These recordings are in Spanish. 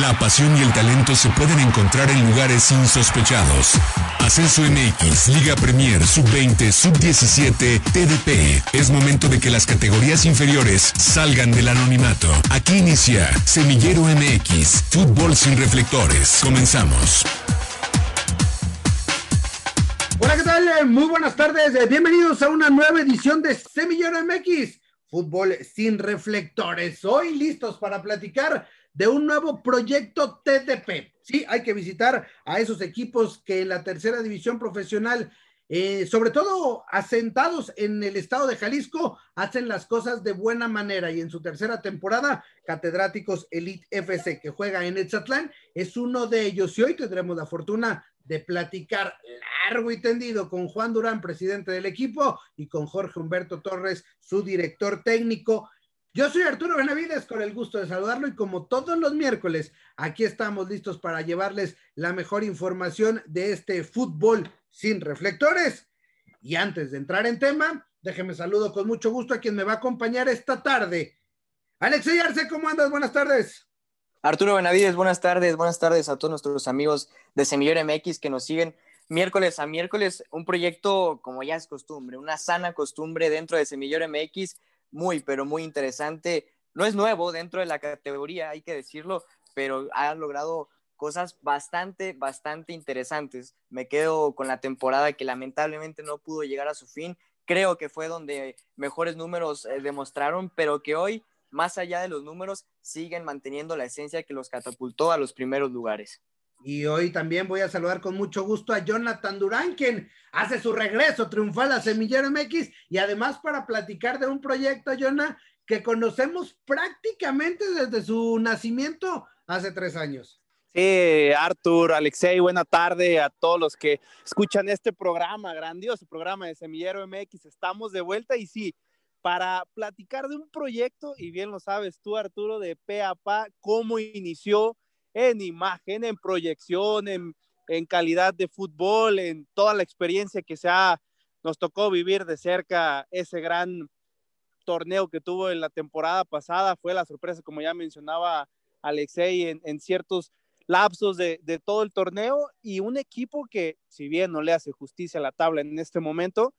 La pasión y el talento se pueden encontrar en lugares insospechados. Ascenso MX, Liga Premier, Sub-20, Sub-17, TDP. Es momento de que las categorías inferiores salgan del anonimato. Aquí inicia Semillero MX, Fútbol sin reflectores. Comenzamos. Hola, ¿qué tal? Muy buenas tardes. Bienvenidos a una nueva edición de Semillero MX, Fútbol sin reflectores. Hoy listos para platicar de un nuevo proyecto TDP. Sí, hay que visitar a esos equipos que en la tercera división profesional, eh, sobre todo asentados en el estado de Jalisco, hacen las cosas de buena manera y en su tercera temporada, Catedráticos Elite FC, que juega en Etzatlán, es uno de ellos y hoy tendremos la fortuna de platicar largo y tendido con Juan Durán, presidente del equipo, y con Jorge Humberto Torres, su director técnico. Yo soy Arturo Benavides, con el gusto de saludarlo y como todos los miércoles, aquí estamos listos para llevarles la mejor información de este fútbol sin reflectores. Y antes de entrar en tema, déjeme saludo con mucho gusto a quien me va a acompañar esta tarde. Alexey Arce, ¿cómo andas? Buenas tardes. Arturo Benavides, buenas tardes, buenas tardes a todos nuestros amigos de Semillero MX que nos siguen miércoles a miércoles, un proyecto como ya es costumbre, una sana costumbre dentro de Semillero MX muy, pero muy interesante. No es nuevo dentro de la categoría, hay que decirlo, pero ha logrado cosas bastante, bastante interesantes. Me quedo con la temporada que lamentablemente no pudo llegar a su fin. Creo que fue donde mejores números eh, demostraron, pero que hoy, más allá de los números, siguen manteniendo la esencia que los catapultó a los primeros lugares. Y hoy también voy a saludar con mucho gusto a Jonathan Durán, quien hace su regreso triunfal a Semillero MX y además para platicar de un proyecto, Jonah, que conocemos prácticamente desde su nacimiento hace tres años. Sí, Artur, Alexei, buena tarde a todos los que escuchan este programa, grandioso programa de Semillero MX. Estamos de vuelta y sí, para platicar de un proyecto, y bien lo sabes tú, Arturo, de pe a pa, cómo inició, en imagen, en proyección, en, calidad de fútbol, en toda la experiencia que se nos tocó vivir de cerca ese gran torneo que tuvo en la temporada pasada. Fue la sorpresa, como ya mencionaba Alexei, en, ciertos lapsos de, de, todo el torneo y un equipo que, si bien no le hace justicia a la tabla en este momento,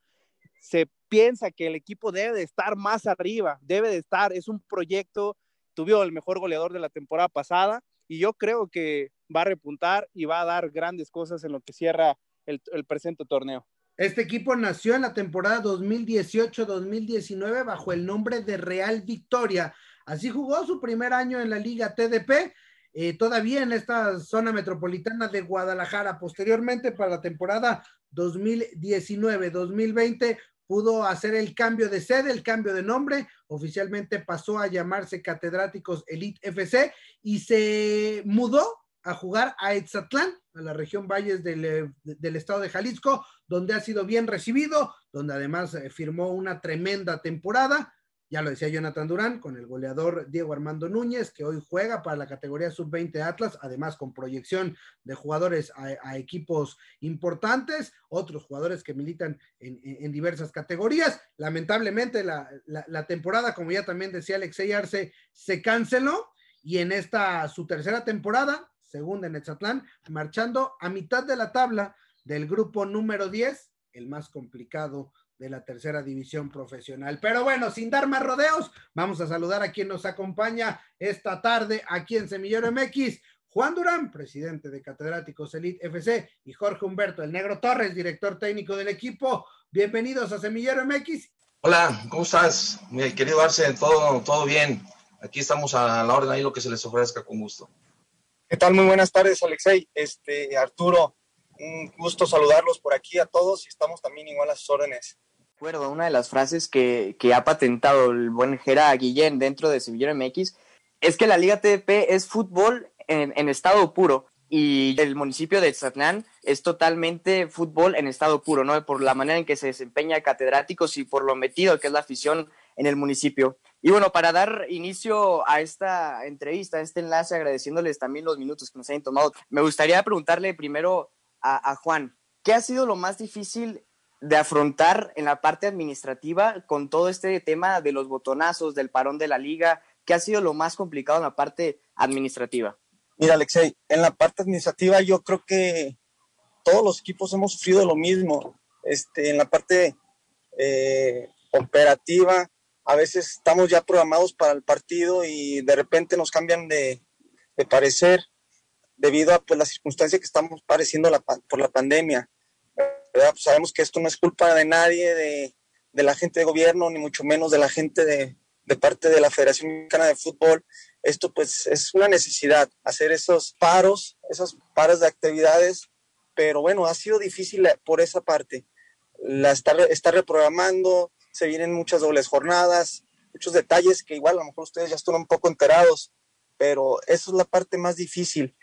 se piensa que el equipo debe de estar más arriba, debe de estar, es un proyecto, tuvo el mejor goleador de la temporada pasada, y yo creo que va a repuntar y va a dar grandes cosas en lo que cierra el, presente torneo. Este equipo nació en la temporada 2018-2019 bajo el nombre de Real Victoria. Así jugó su primer año en la Liga TDP, eh, todavía en esta zona metropolitana de Guadalajara. Posteriormente, para la temporada 2019-2020, pudo hacer el cambio de sede, el cambio de nombre, oficialmente pasó a llamarse Catedráticos Elite FC y se mudó a jugar a Etzatlán, a la región Valles del, eh, del, estado de Jalisco, donde ha sido bien recibido, donde además eh, firmó una tremenda temporada ya lo decía Jonathan Durán, con el goleador Diego Armando Núñez, que hoy juega para la categoría sub-20 Atlas, además con proyección de jugadores a, equipos importantes, otros jugadores que militan en, diversas categorías. Lamentablemente la, temporada, como ya también decía Alexey Arce, se canceló y en esta su tercera temporada, segunda en Etzatlán, marchando a mitad de la tabla del grupo número 10, el más complicado de la tercera división profesional. Pero bueno, sin dar más rodeos, vamos a saludar a quien nos acompaña esta tarde aquí en Semillero MX. Juan Durán, presidente de Catedráticos Elite FC, y Jorge Humberto, el Negro Torres, director técnico del equipo. Bienvenidos a Semillero MX. Hola, ¿cómo estás? Mi querido Arce, todo, todo bien. Aquí estamos a la orden ahí lo que se les ofrezca con gusto. ¿Qué tal? Muy buenas tardes, Alexei. Este, Arturo, un gusto saludarlos por aquí a todos y estamos también igual a sus órdenes. Recuerdo una de las frases que, ha patentado el buen Jera Guillén dentro de Sevilla MX es que la Liga TDP es fútbol en, estado puro y el municipio de Tzatlán es totalmente fútbol en estado puro, ¿no? Por la manera en que se desempeña catedráticos y por lo metido que es la afición en el municipio. Y bueno, para dar inicio a esta entrevista, a este enlace, agradeciéndoles también los minutos que nos hayan tomado, me gustaría preguntarle primero a, Juan, ¿qué ha sido lo más difícil de afrontar en la parte administrativa con todo este tema de los botonazos, del parón de la liga? ¿Qué ha sido lo más complicado en la parte administrativa? Mira, Alexei, en la parte administrativa yo creo que todos los equipos hemos sufrido lo mismo. Este, en la parte eh, operativa, a veces estamos ya programados para el partido y de repente nos cambian de, de parecer debido a pues, la circunstancia que estamos padeciendo por la pandemia. Pues, sabemos que esto no es culpa de nadie, de, de, la gente de gobierno, ni mucho menos de la gente de, de parte de la Federación Mexicana de Fútbol. Esto pues es una necesidad, hacer esos paros, esos paros de actividades, pero bueno, ha sido difícil por esa parte. La está, está reprogramando, se vienen muchas dobles jornadas, muchos detalles que igual a lo mejor ustedes ya están un poco enterados, pero eso es la parte más difícil.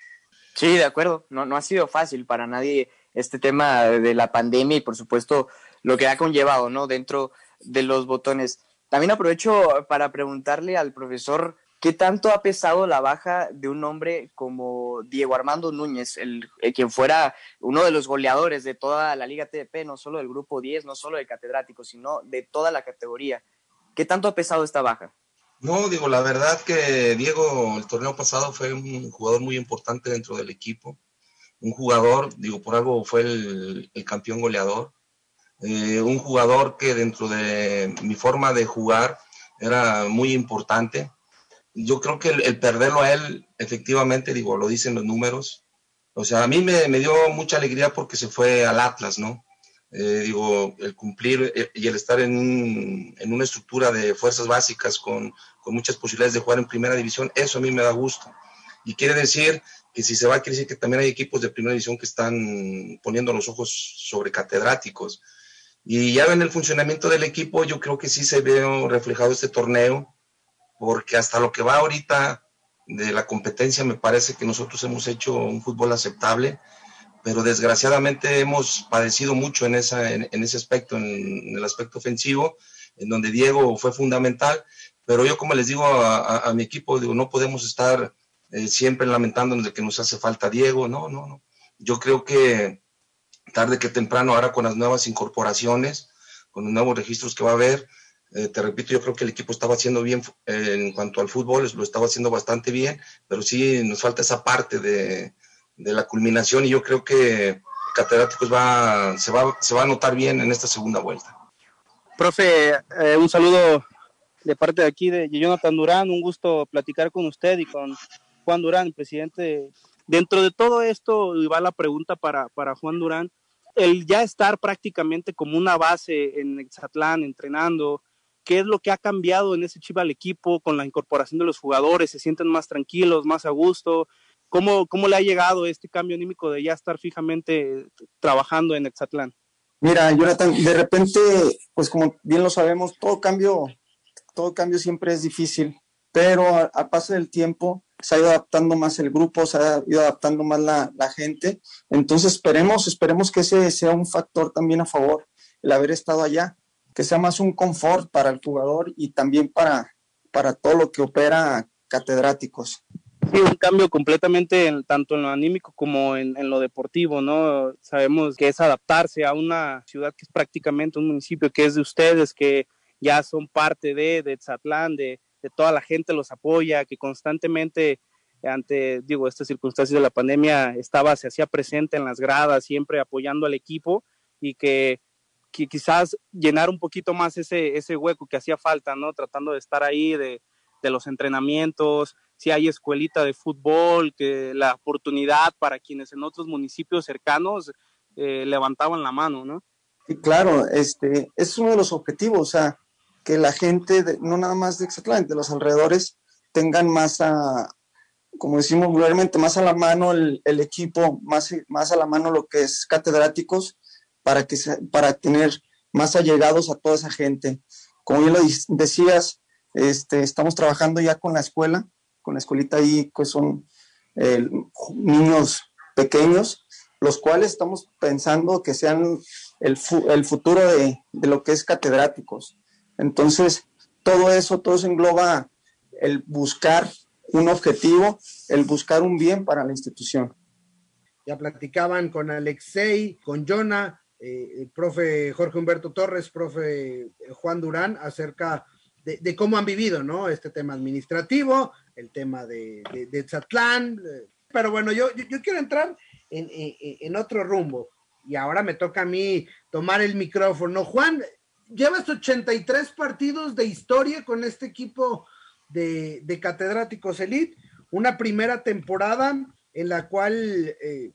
Sí, de acuerdo, no, no ha sido fácil para nadie este tema de la pandemia y por supuesto lo que ha conllevado, ¿no? Dentro de los botones. También aprovecho para preguntarle al profesor qué tanto ha pesado la baja de un hombre como Diego Armando Núñez, el, quien fuera uno de los goleadores de toda la Liga TDP, no solo del grupo 10, no solo de catedráticos, sino de toda la categoría. ¿Qué tanto ha pesado esta baja? No, digo, la verdad que Diego el torneo pasado fue un jugador muy importante dentro del equipo. Un jugador, digo, por algo fue el, campeón goleador. Eh, un jugador que dentro de mi forma de jugar era muy importante. Yo creo que el, perderlo a él, efectivamente, digo, lo dicen los números. O sea, a mí me, dio mucha alegría porque se fue al Atlas, ¿no? Eh, digo, el cumplir eh, y el estar en, en, una estructura de fuerzas básicas con, con, muchas posibilidades de jugar en primera división, eso a mí me da gusto. Y quiere decir que si se va, quiere decir que también hay equipos de primera división que están poniendo los ojos sobre catedráticos. Y ya en el funcionamiento del equipo, yo creo que sí se ve reflejado este torneo, porque hasta lo que va ahorita de la competencia, me parece que nosotros hemos hecho un fútbol aceptable pero desgraciadamente hemos padecido mucho en, esa, en, ese aspecto, en, el aspecto ofensivo, en donde Diego fue fundamental, pero yo como les digo a, mi equipo, digo, no podemos estar eh, siempre lamentándonos de que nos hace falta Diego, no, no, no. Yo creo que tarde que temprano, ahora con las nuevas incorporaciones, con los nuevos registros que va a haber, eh, te repito, yo creo que el equipo estaba haciendo bien eh, en cuanto al fútbol, lo estaba haciendo bastante bien, pero sí nos falta esa parte de, de la culminación y yo creo que Catedráticos va, se, va, se va a notar bien en esta segunda vuelta. Profe, un saludo de parte de aquí de Jonathan Durán, un gusto platicar con usted y con Juan Durán, presidente. Dentro de todo esto, y va la pregunta para, para Juan Durán, el ya estar prácticamente como una base en Exatlán, entrenando, ¿qué es lo que ha cambiado en ese chiva al equipo con la incorporación de los jugadores? ¿Se sienten más tranquilos, más a gusto? ¿Cómo, ¿Cómo le ha llegado este cambio anímico de ya estar fijamente trabajando en Exatlán? Mira, Jonathan, de repente, pues como bien lo sabemos, todo cambio, todo cambio siempre es difícil, pero a, paso del tiempo se ha ido adaptando más el grupo, se ha ido adaptando más la, gente. Entonces esperemos, esperemos que ese sea un factor también a favor, el haber estado allá, que sea más un confort para el jugador y también para, para todo lo que opera catedráticos. Sí, un cambio completamente en, tanto en lo anímico como en, lo deportivo, ¿no? Sabemos que es adaptarse a una ciudad que es prácticamente un municipio que es de ustedes, que ya son parte de, de de, de toda la gente los apoya, que constantemente ante, digo, estas circunstancias de la pandemia estaba, se hacía presente en las gradas, siempre apoyando al equipo y que, que quizás llenar un poquito más ese, ese hueco que hacía falta, ¿no? Tratando de estar ahí, de, de los entrenamientos, si hay escuelita de fútbol, que la oportunidad para quienes en otros municipios cercanos eh, levantaban la mano, ¿no? Claro, este, es uno de los objetivos, que la gente, no nada más de Exatlán, de los alrededores, tengan más a, como decimos vulgarmente, más a la mano el, el, equipo, más, más a la mano lo que es catedráticos, para, que para tener más allegados a toda esa gente. Como bien lo decías, este, estamos trabajando ya con la escuela, con la escuelita ahí, pues son niños pequeños, los cuales estamos pensando que sean el, el futuro de, de, lo que es catedráticos. Entonces, todo eso, todo eso engloba el buscar un objetivo, el buscar un bien para la institución. Ya platicaban con Alexei, con Jonah, eh, el profe Jorge Humberto Torres, profe Juan Durán, acerca de, cómo han vivido, ¿no? Este tema administrativo, el tema de, de, Tzatlán, Pero bueno, yo, yo, quiero entrar en, en, otro rumbo. Y ahora me toca a mí tomar el micrófono. Juan, llevas 83 partidos de historia con este equipo de, de catedráticos Elite. Una primera temporada en la cual eh,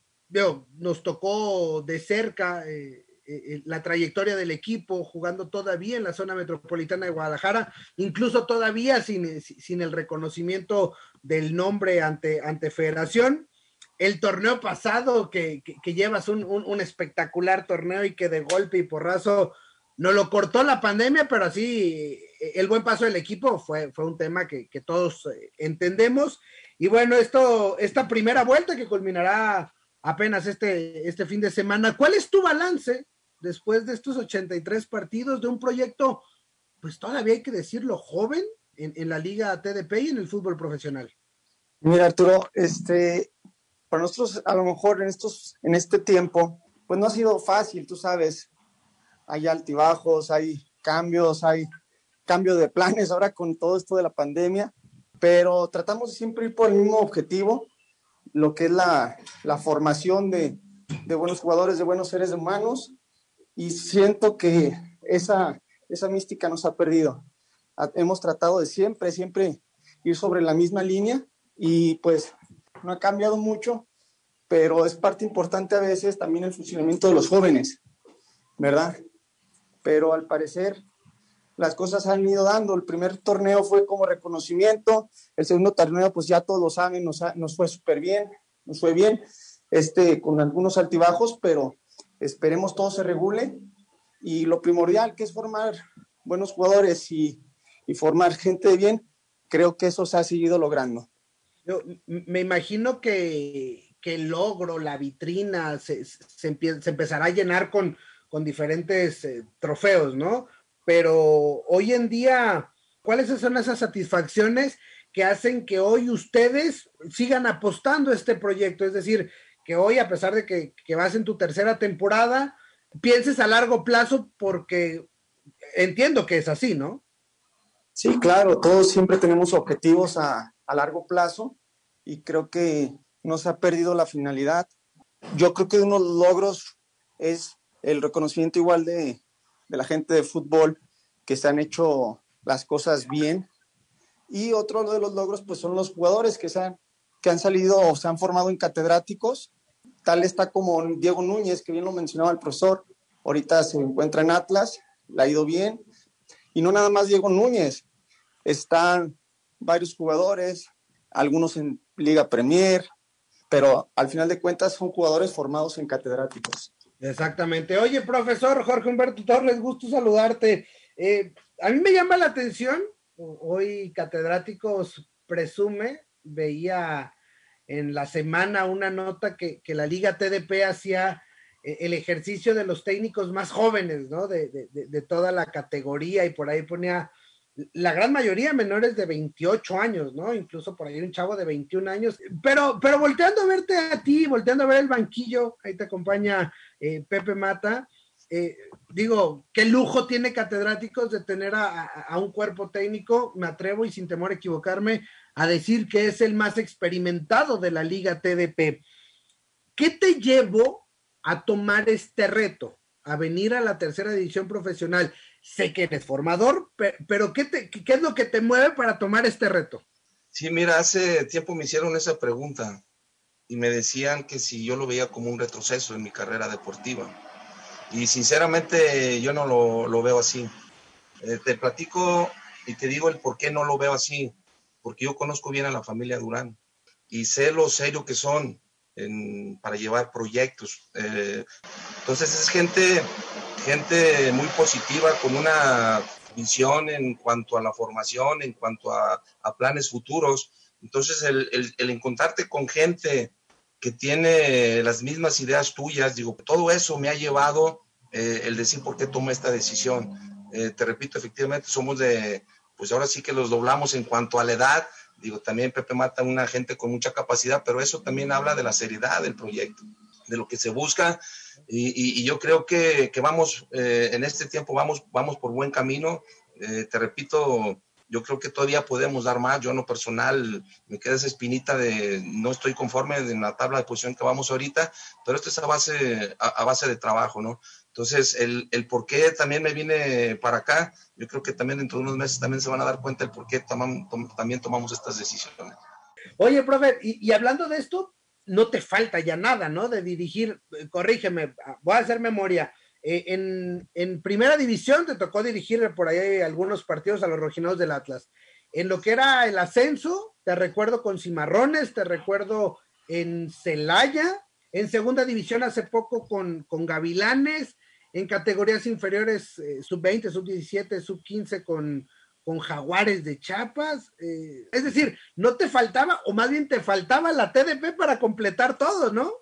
nos tocó de cerca eh, eh, la trayectoria del equipo, jugando todavía en la zona metropolitana de Guadalajara, incluso todavía sin, sin el reconocimiento del nombre ante, ante Federación. El torneo pasado, que, que, llevas un, un, espectacular torneo y que de golpe y porrazo no lo cortó la pandemia, pero así el buen paso del equipo fue, fue un tema que, todos entendemos. Y bueno, esto, esta primera vuelta que culminará apenas este, este fin de semana, ¿cuál es tu balance después de estos 83 partidos de un proyecto, pues todavía hay que decirlo, joven en, la liga TDP y en el fútbol profesional? Mira, Arturo, este, para nosotros a lo mejor en, estos, en este tiempo, pues no ha sido fácil, tú sabes, hay altibajos, hay cambios, hay cambio de planes ahora con todo esto de la pandemia, pero tratamos de siempre ir por el mismo objetivo, lo que es la, la formación de, de, buenos jugadores, de buenos seres humanos, y siento que esa, esa mística nos ha perdido. Hemos tratado de siempre, siempre ir sobre la misma línea y pues no ha cambiado mucho, pero es parte importante a veces también el funcionamiento de los jóvenes, ¿verdad? Pero al parecer las cosas han ido dando. El primer torneo fue como reconocimiento, el segundo torneo, pues ya todos lo saben, nos, nos fue súper bien, nos fue bien, este, con algunos altibajos, pero esperemos todo se regule. Y lo primordial, que es formar buenos jugadores y, y formar gente bien, creo que eso se ha seguido logrando. Yo me imagino que, que el logro, la vitrina, se, se, se empezará a llenar con, con diferentes eh, trofeos, ¿no? pero hoy en día, ¿cuáles son esas satisfacciones que hacen que hoy ustedes sigan apostando a este proyecto? Es decir, que hoy, a pesar de que, vas en tu tercera temporada, pienses a largo plazo porque entiendo que es así, ¿no? Sí, claro, todos siempre tenemos objetivos a, a largo plazo y creo que no se ha perdido la finalidad. Yo creo que uno de los logros es el reconocimiento igual de, de la gente de fútbol que se han hecho las cosas bien. Y otro de los logros, pues son los jugadores que, se han, que han salido o se han formado en catedráticos. Tal está como Diego Núñez, que bien lo mencionaba el profesor. Ahorita se encuentra en Atlas, le ha ido bien. Y no nada más Diego Núñez, están varios jugadores, algunos en Liga Premier, pero al final de cuentas son jugadores formados en catedráticos. Exactamente. Oye, profesor Jorge Humberto Torres, gusto saludarte. Eh, a mí me llama la atención, hoy catedráticos presume, veía en la semana una nota que, la Liga TDP hacía eh, el ejercicio de los técnicos más jóvenes, ¿no? De, de, toda la categoría y por ahí ponía la gran mayoría menores de 28 años, ¿no? Incluso por ahí un chavo de 21 años. Pero, pero volteando a verte a ti, volteando a ver el banquillo, ahí te acompaña eh, Pepe Mata. Eh, digo, qué lujo tiene catedráticos de tener a, un cuerpo técnico, me atrevo y sin temor a equivocarme, a decir que es el más experimentado de la liga TDP. ¿Qué te llevó a tomar este reto, a venir a la tercera división profesional? Sé que eres formador, pero ¿qué, ¿qué es lo que te mueve para tomar este reto? Sí, mira, hace tiempo me hicieron esa pregunta y me decían que si yo lo veía como un retroceso en mi carrera deportiva. Y sinceramente yo no lo, lo veo así. Eh, te platico y te digo el por qué no lo veo así. Porque yo conozco bien a la familia Durán y sé lo serio que son para llevar proyectos. Eh, entonces es gente gente muy positiva, con una visión en cuanto a la formación, en cuanto a, planes futuros. Entonces, el, el, encontrarte con gente que tiene las mismas ideas tuyas, digo, todo eso me ha llevado eh, el decir por qué tomé esta decisión. Eh, te repito, efectivamente, somos de, pues ahora sí que los doblamos en cuanto a la edad. Digo, también Pepe Mata, una gente con mucha capacidad, pero eso también habla de la seriedad del proyecto, de lo que se busca y, yo creo que, que vamos, eh, en este tiempo vamos, vamos por buen camino. Eh, te repito, Yo creo que todavía podemos dar más. Yo en lo personal me queda esa espinita de no estoy conforme en la tabla de posición que vamos ahorita, pero esto es a base, a, base de trabajo, ¿no? Entonces, el, el, por qué también me vine para acá, yo creo que también dentro de unos meses también se van a dar cuenta el por qué también tomamos estas decisiones. Oye, profe, y, y, hablando de esto, no te falta ya nada, ¿no? De dirigir, eh, corrígeme, voy a hacer memoria. Eh, en, en, primera división te tocó dirigir por ahí algunos partidos a los rojinados del Atlas. En lo que era el ascenso, te recuerdo con Cimarrones, te recuerdo en Celaya, en segunda división hace poco con, con Gavilanes, en categorías inferiores eh, sub-20, sub-17, sub-15 con, con Jaguares de Chiapas. Eh, es decir, no te faltaba, o más bien te faltaba la TDP para completar todo, ¿no?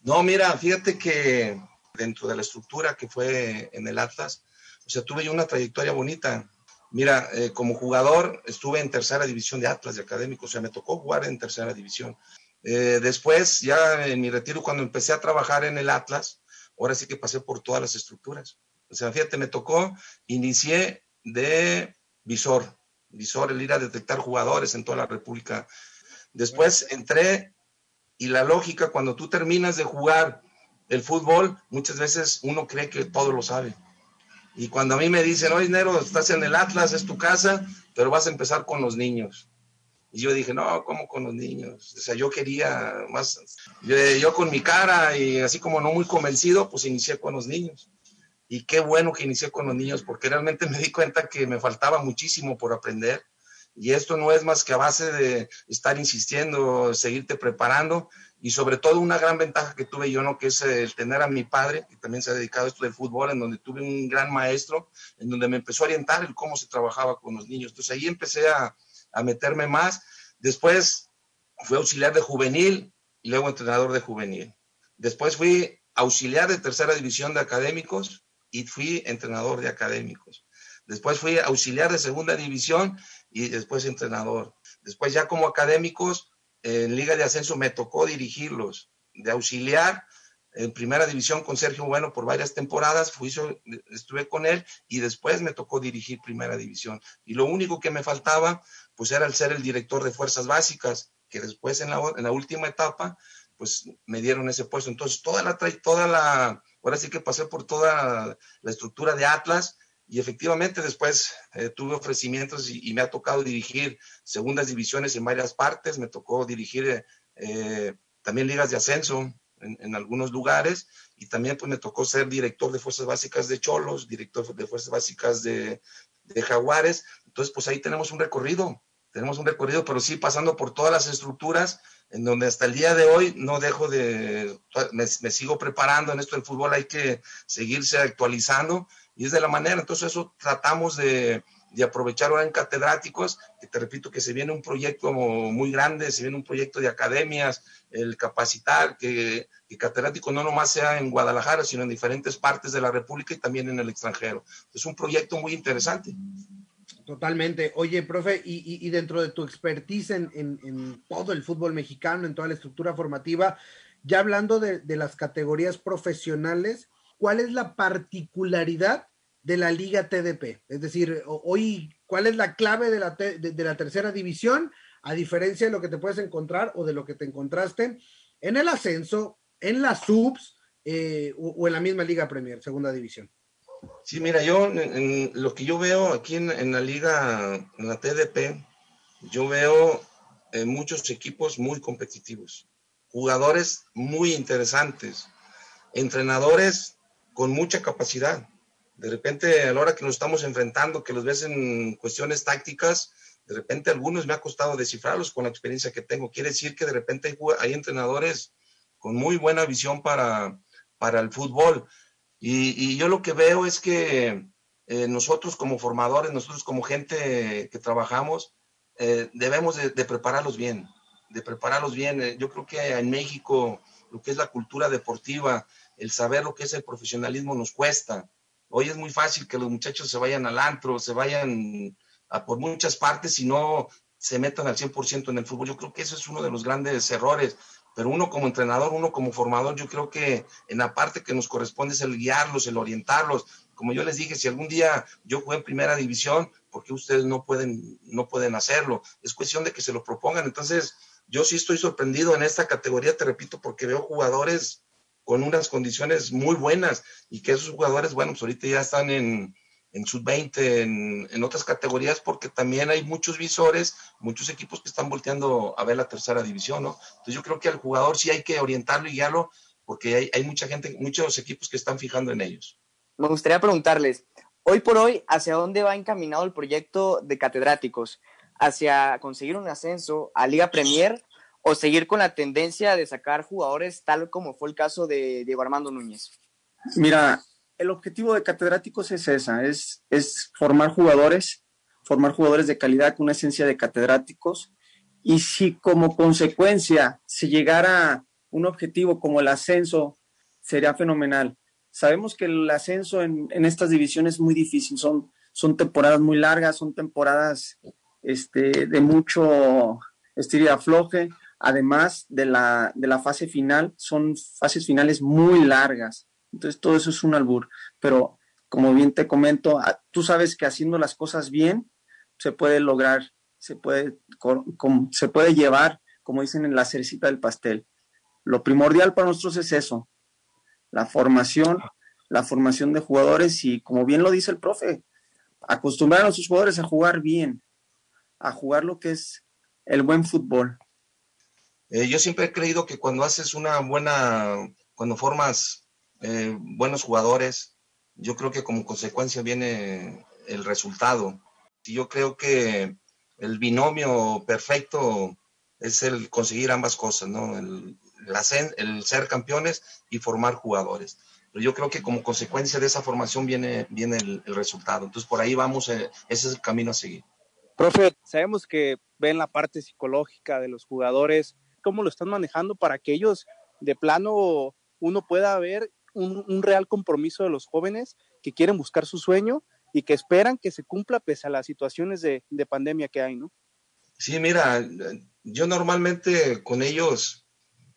No, mira, fíjate que dentro de la estructura que fue en el Atlas, o sea, tuve yo una trayectoria bonita. Mira, eh, como jugador estuve en tercera división de Atlas de académico, o sea, me tocó jugar en tercera división. Eh, después, ya en mi retiro, cuando empecé a trabajar en el Atlas, ahora sí que pasé por todas las estructuras. O sea, fíjate, me tocó, inicié de visor, visor, el ir a detectar jugadores en toda la República. Después entré y la lógica, cuando tú terminas de jugar el fútbol, muchas veces uno cree que todo lo sabe. Y cuando a mí me dicen, oye, Nero, estás en el Atlas, es tu casa, pero vas a empezar con los niños. Y yo dije, no, ¿cómo con los niños? O sea, yo quería más, yo, yo con mi cara y así como no muy convencido, pues inicié con los niños y qué bueno que inicié con los niños porque realmente me di cuenta que me faltaba muchísimo por aprender y esto no es más que a base de estar insistiendo, seguirte preparando y sobre todo una gran ventaja que tuve yo, ¿no? Que es el tener a mi padre, que también se ha dedicado a esto del fútbol, en donde tuve un gran maestro, en donde me empezó a orientar el cómo se trabajaba con los niños. Entonces ahí empecé a, a meterme más. Después fui auxiliar de juvenil y luego entrenador de juvenil. Después fui auxiliar de tercera división de académicos y fui entrenador de académicos. Después fui auxiliar de segunda división y después entrenador. Después ya como académicos en Liga de Ascenso me tocó dirigirlos, de auxiliar en primera división con Sergio Bueno por varias temporadas, fui, estuve con él y después me tocó dirigir primera división. Y lo único que me faltaba, pues era el ser el director de fuerzas básicas, que después en la, última etapa, pues me dieron ese puesto. Entonces, toda la, toda la, ahora sí que pasé por toda la estructura de Atlas y efectivamente después eh, tuve ofrecimientos y, me ha tocado dirigir segundas divisiones en varias partes, me tocó dirigir eh, también ligas de ascenso en, algunos lugares y también pues me tocó ser director de fuerzas básicas de Cholos, director de fuerzas básicas de, de Jaguares. Entonces, pues ahí tenemos un recorrido, tenemos un recorrido, pero sí pasando por todas las estructuras en donde hasta el día de hoy no dejo de, me, sigo preparando en esto del fútbol, hay que seguirse actualizando y es de la manera, entonces eso tratamos de, de aprovechar ahora en catedráticos, que te repito que se viene un proyecto muy grande, se viene un proyecto de academias, el capacitar, que, que catedrático no nomás sea en Guadalajara, sino en diferentes partes de la República y también en el extranjero. Es un proyecto muy interesante. Totalmente. Oye, profe, y, dentro de tu expertise en, todo el fútbol mexicano, en toda la estructura formativa, ya hablando de, las categorías profesionales, ¿cuál es la particularidad de la Liga TDP? Es decir, hoy, ¿cuál es la clave de la, de, la tercera división, a diferencia de lo que te puedes encontrar o de lo que te encontraste en el ascenso, en las subs eh, o en la misma Liga Premier, segunda división? Sí, mira, yo en, lo que yo veo aquí en, la liga, en la TDP, yo veo eh, muchos equipos muy competitivos, jugadores muy interesantes, entrenadores con mucha capacidad. De repente, a la hora que nos estamos enfrentando, que los ves en cuestiones tácticas, de repente algunos me ha costado descifrarlos con la experiencia que tengo. Quiere decir que de repente hay, hay entrenadores con muy buena visión para, para el fútbol. Y, yo lo que veo es que eh, nosotros como formadores, nosotros como gente que trabajamos, eh, debemos de, prepararlos bien, de prepararlos bien. Eh, yo creo que en México lo que es la cultura deportiva, el saber lo que es el profesionalismo nos cuesta. Hoy es muy fácil que los muchachos se vayan al antro, se vayan a por muchas partes y no se metan al 100% en el fútbol. Yo creo que eso es uno de los grandes errores pero uno como entrenador, uno como formador, yo creo que en la parte que nos corresponde es el guiarlos, el orientarlos, Como yo les dije, si algún día yo jugué en primera división, ¿por qué ustedes no pueden, no pueden hacerlo? Es cuestión de que se lo propongan. Entonces, yo sí estoy sorprendido en esta categoría, te repito, porque veo jugadores con unas condiciones muy buenas y que esos jugadores, bueno, pues ahorita ya están en, en sub-20, en, en, otras categorías, porque también hay muchos visores, muchos equipos que están volteando a ver la tercera división, ¿no? Entonces yo creo que al jugador sí hay que orientarlo y guiarlo, porque hay, hay mucha gente, muchos equipos que están fijando en ellos. Me gustaría preguntarles, hoy por hoy, ¿hacia dónde va encaminado el proyecto de catedráticos? ¿Hacia conseguir un ascenso a Liga Premier o seguir con la tendencia de sacar jugadores tal como fue el caso de Diego Armando Núñez? Mira, el objetivo de catedráticos es esa, es, formar jugadores, formar jugadores de calidad con una esencia de catedráticos. Y si como consecuencia se llegara un objetivo como el ascenso, sería fenomenal. Sabemos que el ascenso en, estas divisiones es muy difícil, son, son temporadas muy largas, son temporadas este, de mucho estir y afloje, además de la, de la fase final, son fases finales muy largas. Entonces, todo eso es un albur. Pero, como bien te comento, tú sabes que haciendo las cosas bien, se puede lograr, se puede, se puede llevar, como dicen en la cerecita del pastel. Lo primordial para nosotros es eso, la formación, la formación de jugadores y, como bien lo dice el profe, acostumbrar a nuestros jugadores a jugar bien, a jugar lo que es el buen fútbol. Eh, yo siempre he creído que cuando haces una buena, cuando formas eh, buenos jugadores. Yo creo que como consecuencia viene el resultado. Y yo creo que el binomio perfecto es el conseguir ambas cosas, ¿no? El, el ser campeones y formar jugadores. Pero yo creo que como consecuencia de esa formación viene, viene el, el resultado. Entonces por ahí vamos, eh, ese es el camino a seguir. Profe, sabemos que ven la parte psicológica de los jugadores, cómo lo están manejando para que ellos de plano uno pueda ver un, real compromiso de los jóvenes que quieren buscar su sueño y que esperan que se cumpla pese a las situaciones de, de pandemia que hay, ¿no? Sí, mira, yo normalmente con ellos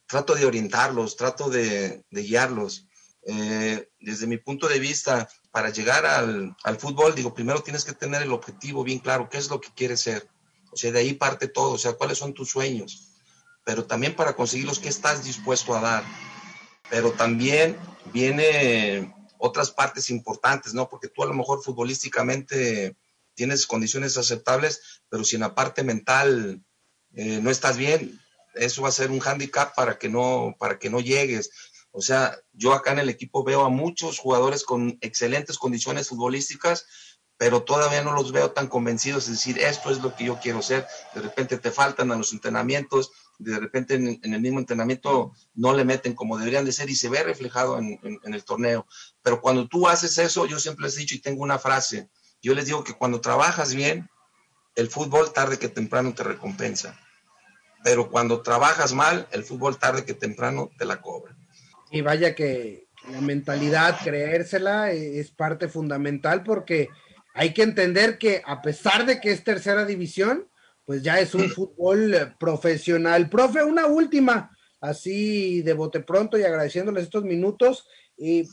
trato de orientarlos, trato de, de guiarlos. Eh, desde mi punto de vista, para llegar al, al, fútbol, digo, primero tienes que tener el objetivo bien claro, qué es lo que quieres ser. O sea, de ahí parte todo, o sea, cuáles son tus sueños. Pero también para conseguirlos, qué estás dispuesto a dar pero también viene otras partes importantes, ¿no? Porque tú a lo mejor futbolísticamente tienes condiciones aceptables, pero si en la parte mental eh, no estás bien, eso va a ser un hándicap para que no para que no llegues. O sea, yo acá en el equipo veo a muchos jugadores con excelentes condiciones futbolísticas, pero todavía no los veo tan convencidos de decir, esto es lo que yo quiero ser. De repente te faltan a los entrenamientos, de repente en, el mismo entrenamiento no le meten como deberían de ser y se ve reflejado en, en, en, el torneo. Pero cuando tú haces eso, yo siempre les he dicho y tengo una frase, yo les digo que cuando trabajas bien, el fútbol tarde que temprano te recompensa. Pero cuando trabajas mal, el fútbol tarde que temprano te la cobra. Y vaya que la mentalidad, creérsela, eh, es parte fundamental porque hay que entender que a pesar de que es tercera división, pues ya es un fútbol profesional. Profe, una última, así de bote pronto y agradeciéndoles estos minutos. ¿Y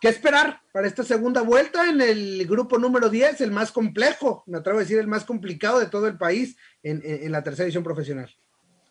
¿Qué esperar para esta segunda vuelta en el grupo número 10, el más complejo, me atrevo a decir, el más complicado de todo el país en, en, en la tercera edición profesional?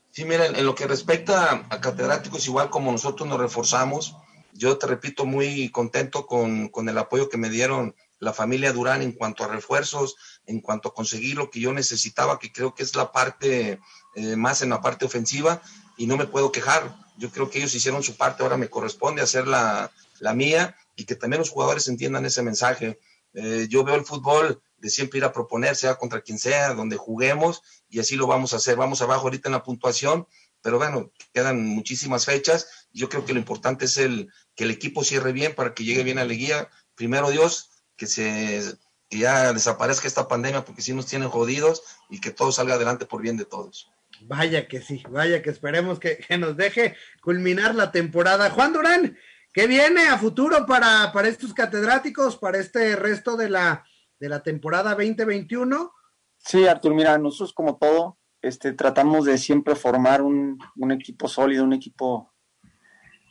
Sí, miren, en lo que respecta a catedráticos, igual como nosotros nos reforzamos, yo te repito, muy contento con, con el apoyo que me dieron la familia Durán en cuanto a refuerzos, en cuanto a conseguir lo que yo necesitaba, que creo que es la parte eh, más en la parte ofensiva, y no me puedo quejar. Yo creo que ellos hicieron su parte, ahora me corresponde hacer la, la mía y que también los jugadores entiendan ese mensaje. Eh, yo veo el fútbol de siempre ir a proponer, sea contra quien sea, donde juguemos, y así lo vamos a hacer. Vamos abajo ahorita en la puntuación, pero bueno, quedan muchísimas fechas. Yo creo que lo importante es el que el equipo cierre bien para que llegue bien a la guía. Primero Dios, que se que ya desaparezca esta pandemia porque si sí nos tienen jodidos y que todo salga adelante por bien de todos. Vaya que sí, vaya que esperemos que, que nos deje culminar la temporada. Juan Durán, ¿qué viene a futuro para, para estos catedráticos, para este resto de la, de la temporada 2021? Sí, Artur, mira, nosotros como todo, este, tratamos de siempre formar un, un equipo sólido, un equipo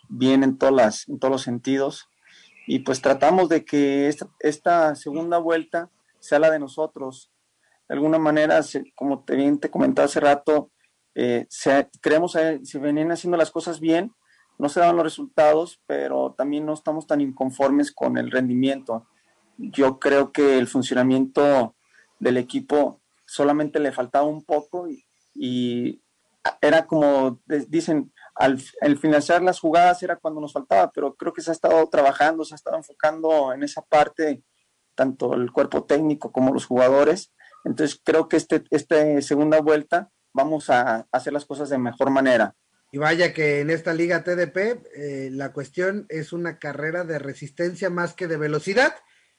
bien en, todas las, en todos los sentidos y pues tratamos de que esta, segunda vuelta sea la de nosotros. De alguna manera, como te, bien te comentaba hace rato, eh, creemos que si venían haciendo las cosas bien, no se dan los resultados, pero también no estamos tan inconformes con el rendimiento. Yo creo que el funcionamiento del equipo solamente le faltaba un poco y, era como dicen, al, finalizar las jugadas era cuando nos faltaba, pero creo que se ha estado trabajando, se ha estado enfocando en esa parte, tanto el cuerpo técnico como los jugadores. Entonces creo que este, esta segunda vuelta vamos a hacer las cosas de mejor manera. Y vaya que en esta liga TDP eh, la cuestión es una carrera de resistencia más que de velocidad.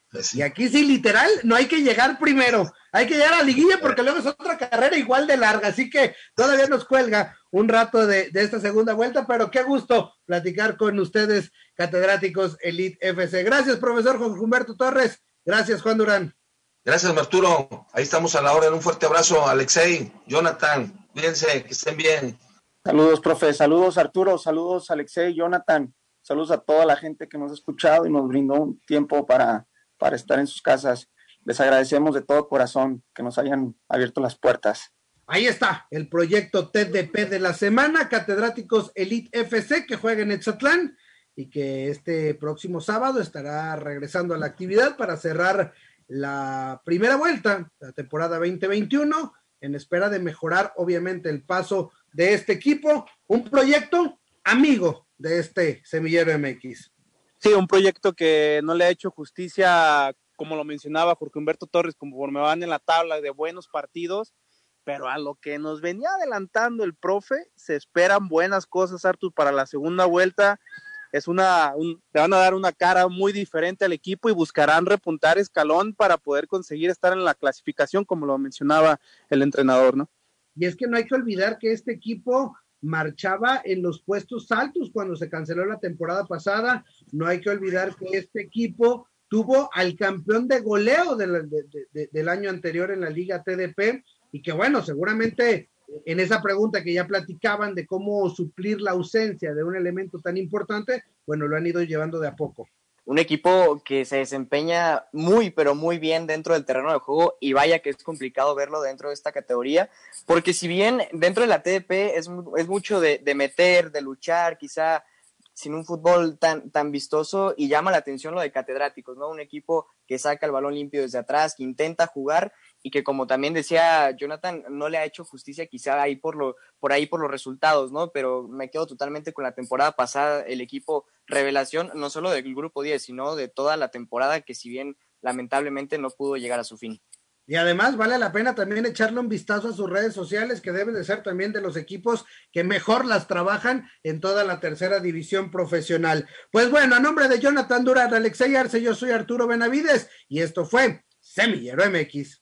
Pues y aquí sí, literal, no hay que llegar primero, hay que llegar a la liguilla porque luego es otra carrera igual de larga, así que todavía nos cuelga un rato de, de esta segunda vuelta, pero qué gusto platicar con ustedes, catedráticos Elite FC. Gracias, profesor Juan Humberto Torres. Gracias, Juan Durán. Gracias, Arturo. Ahí estamos a la hora. Un fuerte abrazo, Alexei, Jonathan. Cuídense, que estén bien. Saludos, profe. Saludos, Arturo. Saludos, Alexei, Jonathan. Saludos a toda la gente que nos ha escuchado y nos brindó un tiempo para, para estar en sus casas. Les agradecemos de todo corazón que nos hayan abierto las puertas. Ahí está el proyecto TDP de la semana, catedráticos Elite FC que juega en Etzatlán y que este próximo sábado estará regresando a la actividad para cerrar la primera vuelta, la temporada 2021, en espera de mejorar obviamente el paso de este equipo, un proyecto amigo de este semillero MX. Sí, un proyecto que no le ha hecho justicia, como lo mencionaba Jorge Humberto Torres, conforme van en la tabla de buenos partidos, pero a lo que nos venía adelantando el profe, se esperan buenas cosas, Artur, para la segunda vuelta es una, le van a dar una cara muy diferente al equipo y buscarán repuntar escalón para poder conseguir estar en la clasificación, como lo mencionaba el entrenador, ¿no? Y es que no hay que olvidar que este equipo marchaba en los puestos altos cuando se canceló la temporada pasada. No hay que olvidar que este equipo tuvo al campeón de goleo del año anterior en la Liga TDP y que bueno, seguramente en esa pregunta que ya platicaban de cómo suplir la ausencia de un elemento tan importante, bueno, lo han ido llevando de a poco. Un equipo que se desempeña muy, pero muy bien dentro del terreno de juego y vaya que es complicado verlo dentro de esta categoría, porque si bien dentro de la TDP es, es mucho de, de meter, de luchar, quizá sin un fútbol tan, tan vistoso y llama la atención lo de catedráticos, ¿no? Un equipo que saca el balón limpio desde atrás, que intenta jugar y que como también decía Jonathan, no le ha hecho justicia quizá ahí por, lo, por ahí por los resultados, ¿no? Pero me quedo totalmente con la temporada pasada, el equipo revelación, no solo del grupo 10, sino de toda la temporada que si bien lamentablemente no pudo llegar a su fin. Y además vale la pena también echarle un vistazo a sus redes sociales, que deben de ser también de los equipos que mejor las trabajan en toda la tercera división profesional. Pues bueno, a nombre de Jonathan Durán, Alexey Arce, yo soy Arturo Benavides y esto fue Semillero MX.